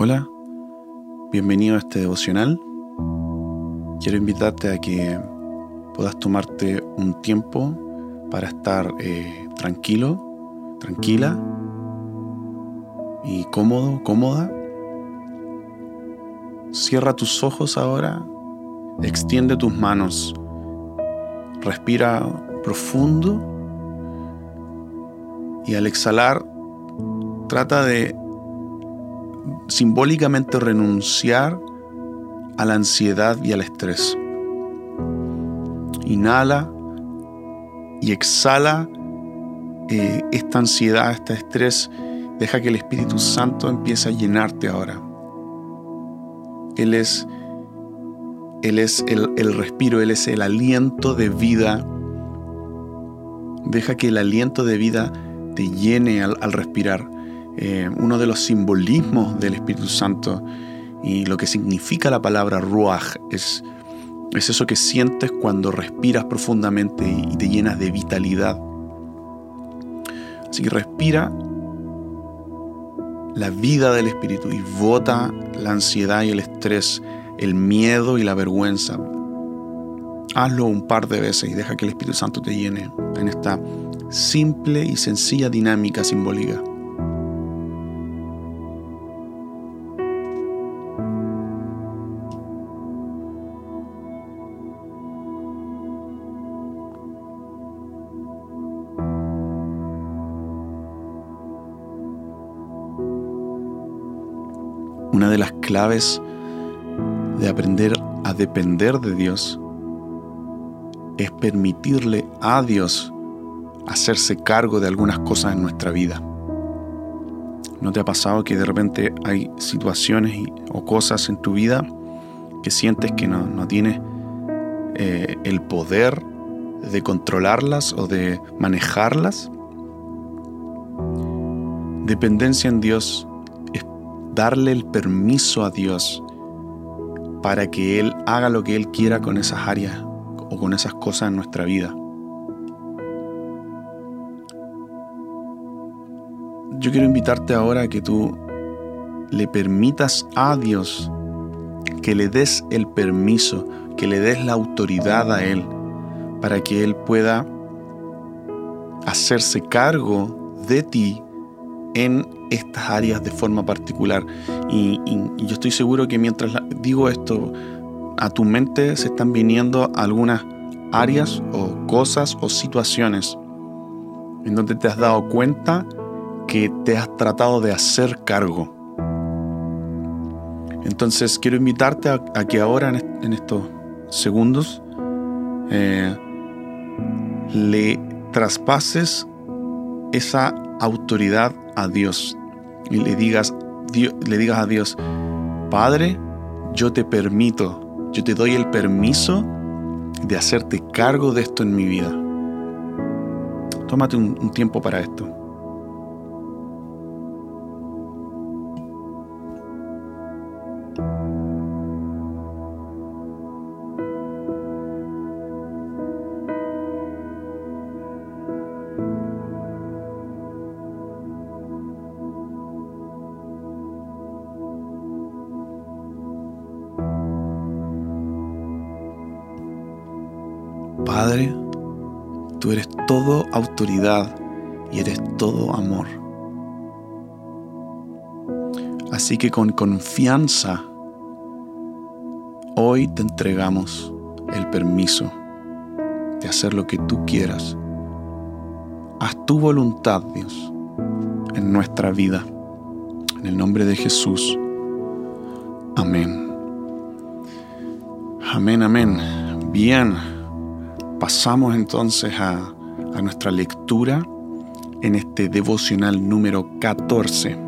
Hola, bienvenido a este devocional. Quiero invitarte a que puedas tomarte un tiempo para estar eh, tranquilo, tranquila y cómodo, cómoda. Cierra tus ojos ahora, extiende tus manos, respira profundo y al exhalar trata de simbólicamente renunciar a la ansiedad y al estrés. Inhala y exhala eh, esta ansiedad, este estrés. Deja que el Espíritu Santo empiece a llenarte ahora. Él es, él es el, respiro, Él es el aliento de vida. Deja que el aliento de vida te llene al respirar. Eh, uno de los simbolismos del Espíritu Santo y lo que significa la palabra ruach es, es eso que sientes cuando respiras profundamente y te llenas de vitalidad. Así que respira la vida del Espíritu y vota la ansiedad y el estrés, el miedo y la vergüenza. Hazlo un par de veces y deja que el Espíritu Santo te llene en esta simple y sencilla dinámica simbólica. Una de las claves de aprender a depender de Dios es permitirle a Dios hacerse cargo de algunas cosas en nuestra vida. ¿No te ha pasado que de repente hay situaciones o cosas en tu vida que sientes que no, tienes eh, el poder de controlarlas o de manejarlas? Dependencia en Dios darle el permiso a Dios para que Él haga lo que Él quiera con esas áreas o con esas cosas en nuestra vida. Yo quiero invitarte ahora a que tú le permitas a Dios que le des el permiso, que le des la autoridad a Él, para que Él pueda hacerse cargo de ti en estas áreas de forma particular. Y, yo estoy seguro que mientras digo esto, a tu mente se están viniendo algunas áreas o cosas o situaciones en donde te has dado cuenta que te has tratado de hacer cargo. Entonces quiero invitarte a, que ahora en, estos segundos eh, le traspases esa autoridad a Dios y le digas, le digas a Dios, Padre, yo te permito, yo te doy el permiso de hacerte cargo de esto en mi vida. Tómate un tiempo para esto. Padre, tú eres todo autoridad y eres todo amor. Así que con confianza, hoy te entregamos el permiso de hacer lo que tú quieras. Haz tu voluntad, Dios, en nuestra vida. En el nombre de Jesús. Amén. Amén, amén. Bien. Pasamos entonces a, nuestra lectura en este devocional número 14.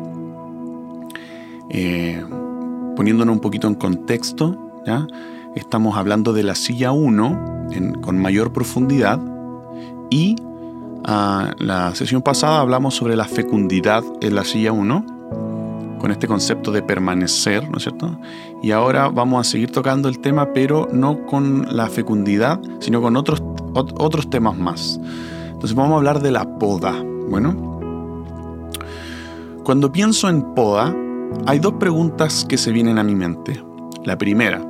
Eh, poniéndonos un poquito en contexto, ¿ya? estamos hablando de la silla 1 con mayor profundidad y ah, la sesión pasada hablamos sobre la fecundidad en la silla 1 con este concepto de permanecer, ¿no es cierto? Y ahora vamos a seguir tocando el tema, pero no con la fecundidad, sino con otros, otros temas más. Entonces vamos a hablar de la poda. Bueno, cuando pienso en poda, hay dos preguntas que se vienen a mi mente. La primera,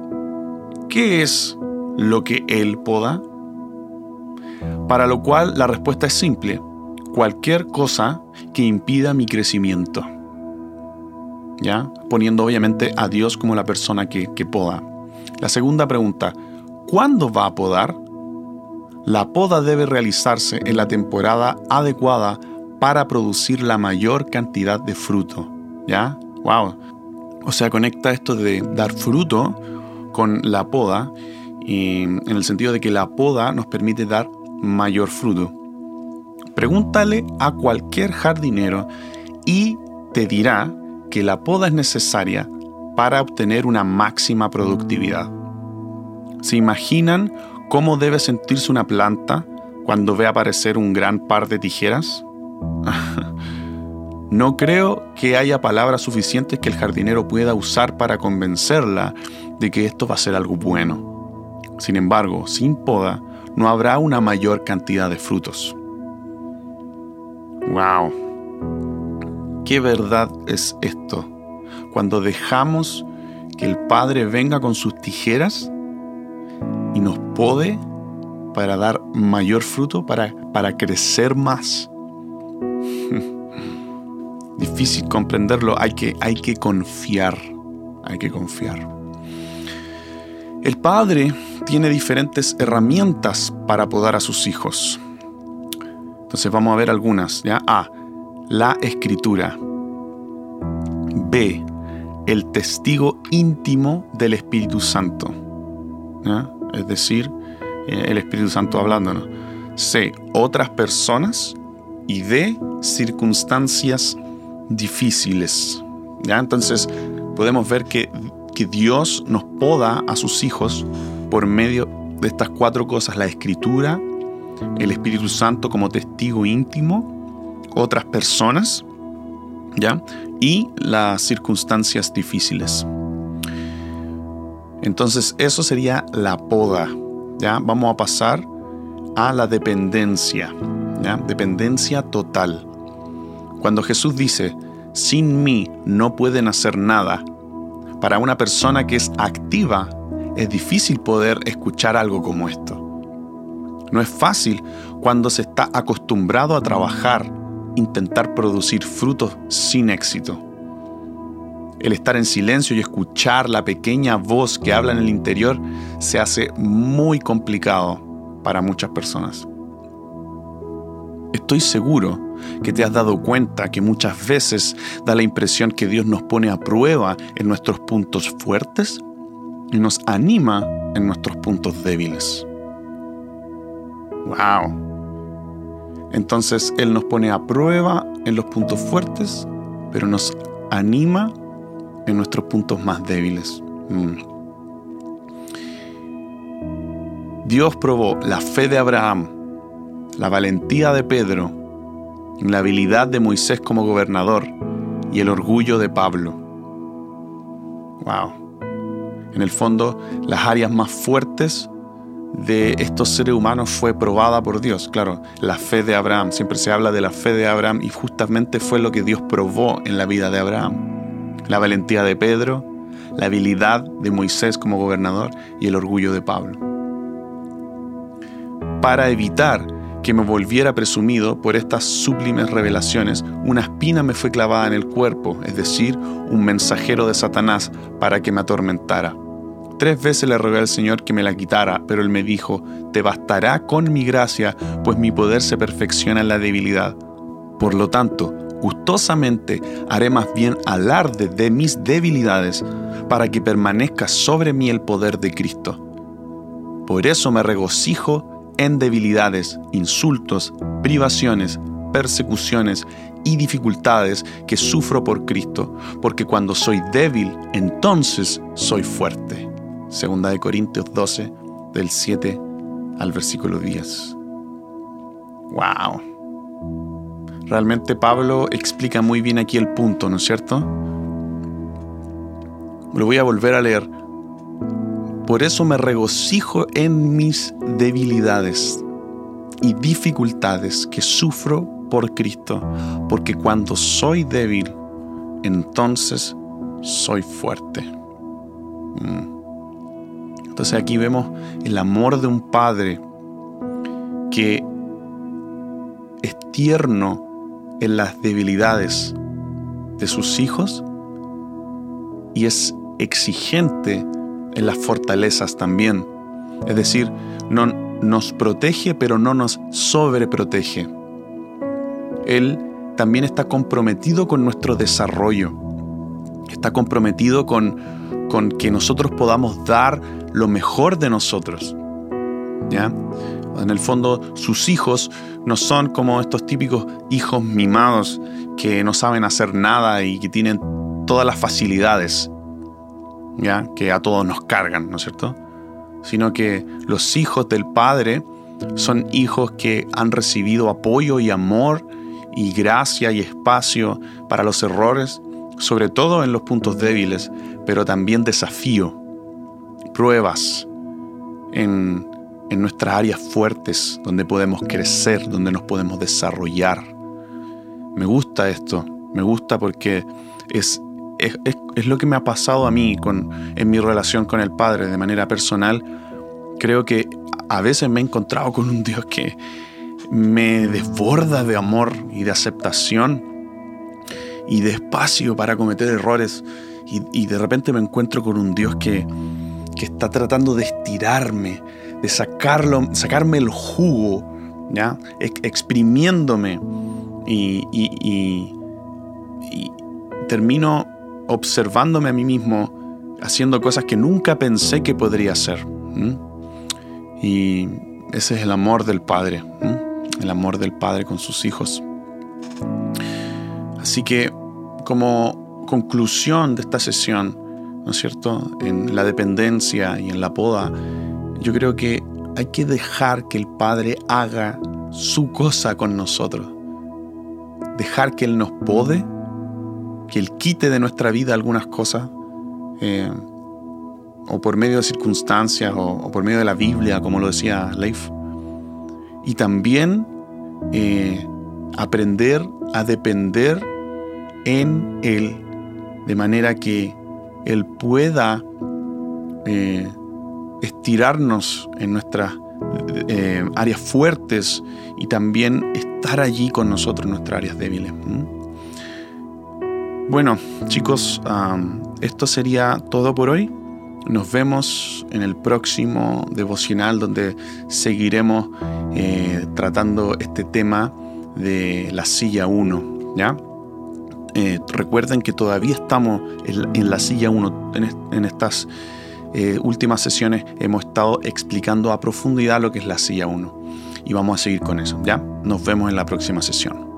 ¿qué es lo que Él poda? Para lo cual la respuesta es simple, cualquier cosa que impida mi crecimiento. ¿Ya? Poniendo obviamente a Dios como la persona que, que poda. La segunda pregunta, ¿cuándo va a podar? La poda debe realizarse en la temporada adecuada para producir la mayor cantidad de fruto. ¿Ya? ¡Wow! O sea, conecta esto de dar fruto con la poda, en el sentido de que la poda nos permite dar mayor fruto. Pregúntale a cualquier jardinero y te dirá que la poda es necesaria para obtener una máxima productividad. ¿Se imaginan cómo debe sentirse una planta cuando ve aparecer un gran par de tijeras? no creo que haya palabras suficientes que el jardinero pueda usar para convencerla de que esto va a ser algo bueno. Sin embargo, sin poda, no habrá una mayor cantidad de frutos. ¡Wow! ¿Qué verdad es esto? Cuando dejamos que el Padre venga con sus tijeras y nos pode para dar mayor fruto, para, para crecer más. Difícil comprenderlo, hay que, hay que confiar, hay que confiar. El Padre tiene diferentes herramientas para podar a sus hijos. Entonces vamos a ver algunas. ¿ya? A. La escritura. B. El testigo íntimo del Espíritu Santo. Es decir, eh, el Espíritu Santo hablándonos. C. Otras personas. Y D. Circunstancias difíciles. ¿ya? Entonces podemos ver que, que Dios nos poda a sus hijos por medio de estas cuatro cosas, la escritura, el Espíritu Santo como testigo íntimo, otras personas, ¿ya? Y las circunstancias difíciles. Entonces, eso sería la poda, ¿ya? Vamos a pasar a la dependencia, ¿ya? Dependencia total. Cuando Jesús dice, sin mí no pueden hacer nada, para una persona que es activa es difícil poder escuchar algo como esto. No es fácil cuando se está acostumbrado a trabajar, intentar producir frutos sin éxito. El estar en silencio y escuchar la pequeña voz que habla en el interior se hace muy complicado para muchas personas. Estoy seguro que te has dado cuenta que muchas veces da la impresión que Dios nos pone a prueba en nuestros puntos fuertes y nos anima en nuestros puntos débiles. ¡Wow! Entonces Él nos pone a prueba en los puntos fuertes, pero nos anima en nuestros puntos más débiles. Mm. Dios probó la fe de Abraham, la valentía de Pedro, la habilidad de Moisés como gobernador y el orgullo de Pablo. Wow. En el fondo, las áreas más fuertes de estos seres humanos fue probada por Dios. Claro, la fe de Abraham, siempre se habla de la fe de Abraham y justamente fue lo que Dios probó en la vida de Abraham. La valentía de Pedro, la habilidad de Moisés como gobernador y el orgullo de Pablo. Para evitar que me volviera presumido por estas sublimes revelaciones, una espina me fue clavada en el cuerpo, es decir, un mensajero de Satanás para que me atormentara. Tres veces le rogué al Señor que me la quitara, pero Él me dijo, te bastará con mi gracia, pues mi poder se perfecciona en la debilidad. Por lo tanto, gustosamente haré más bien alarde de mis debilidades, para que permanezca sobre mí el poder de Cristo. Por eso me regocijo en debilidades, insultos, privaciones, persecuciones y dificultades que sufro por Cristo, porque cuando soy débil, entonces soy fuerte. Segunda de Corintios 12, del 7 al versículo 10. ¡Wow! Realmente Pablo explica muy bien aquí el punto, ¿no es cierto? Lo voy a volver a leer. Por eso me regocijo en mis debilidades y dificultades que sufro por Cristo, porque cuando soy débil, entonces soy fuerte. Mm. Entonces aquí vemos el amor de un padre que es tierno en las debilidades de sus hijos y es exigente en las fortalezas también. Es decir, no, nos protege pero no nos sobreprotege. Él también está comprometido con nuestro desarrollo. Está comprometido con, con que nosotros podamos dar lo mejor de nosotros. ¿Ya? En el fondo, sus hijos no son como estos típicos hijos mimados que no saben hacer nada y que tienen todas las facilidades, ¿ya? que a todos nos cargan, ¿no es cierto? Sino que los hijos del Padre son hijos que han recibido apoyo y amor y gracia y espacio para los errores, sobre todo en los puntos débiles, pero también desafío, pruebas en, en nuestras áreas fuertes, donde podemos crecer, donde nos podemos desarrollar. Me gusta esto, me gusta porque es, es, es, lo que me ha pasado a mí con, en mi relación con el Padre de manera personal. Creo que a veces me he encontrado con un Dios que me desborda de amor y de aceptación y de espacio para cometer errores. Y, de repente me encuentro con un Dios que, que está tratando de estirarme, de sacarlo, sacarme el jugo, ¿ya? exprimiéndome y, termino observándome a mí mismo haciendo cosas que nunca pensé que podría hacer. Y ese es el amor del Padre, el amor del Padre con sus hijos. Así que como conclusión de esta sesión, ¿no es cierto? En la dependencia y en la poda, yo creo que hay que dejar que el Padre haga su cosa con nosotros. Dejar que Él nos pode, que Él quite de nuestra vida algunas cosas, eh, o por medio de circunstancias, o, por medio de la Biblia, como lo decía Leif. Y también eh, aprender a depender en Él, de manera que Él pueda eh, estirarnos en nuestras eh, áreas fuertes y también estar allí con nosotros en nuestras áreas débiles. Bueno, chicos, esto sería todo por hoy. Nos vemos en el próximo devocional donde seguiremos eh, tratando este tema de la silla 1. ¿ya? Eh, recuerden que todavía estamos en, la silla 1 en estas eh, últimas sesiones hemos estado explicando a profundidad lo que es la silla 1 y vamos a seguir con eso. ¿ya? Nos vemos en la próxima sesión.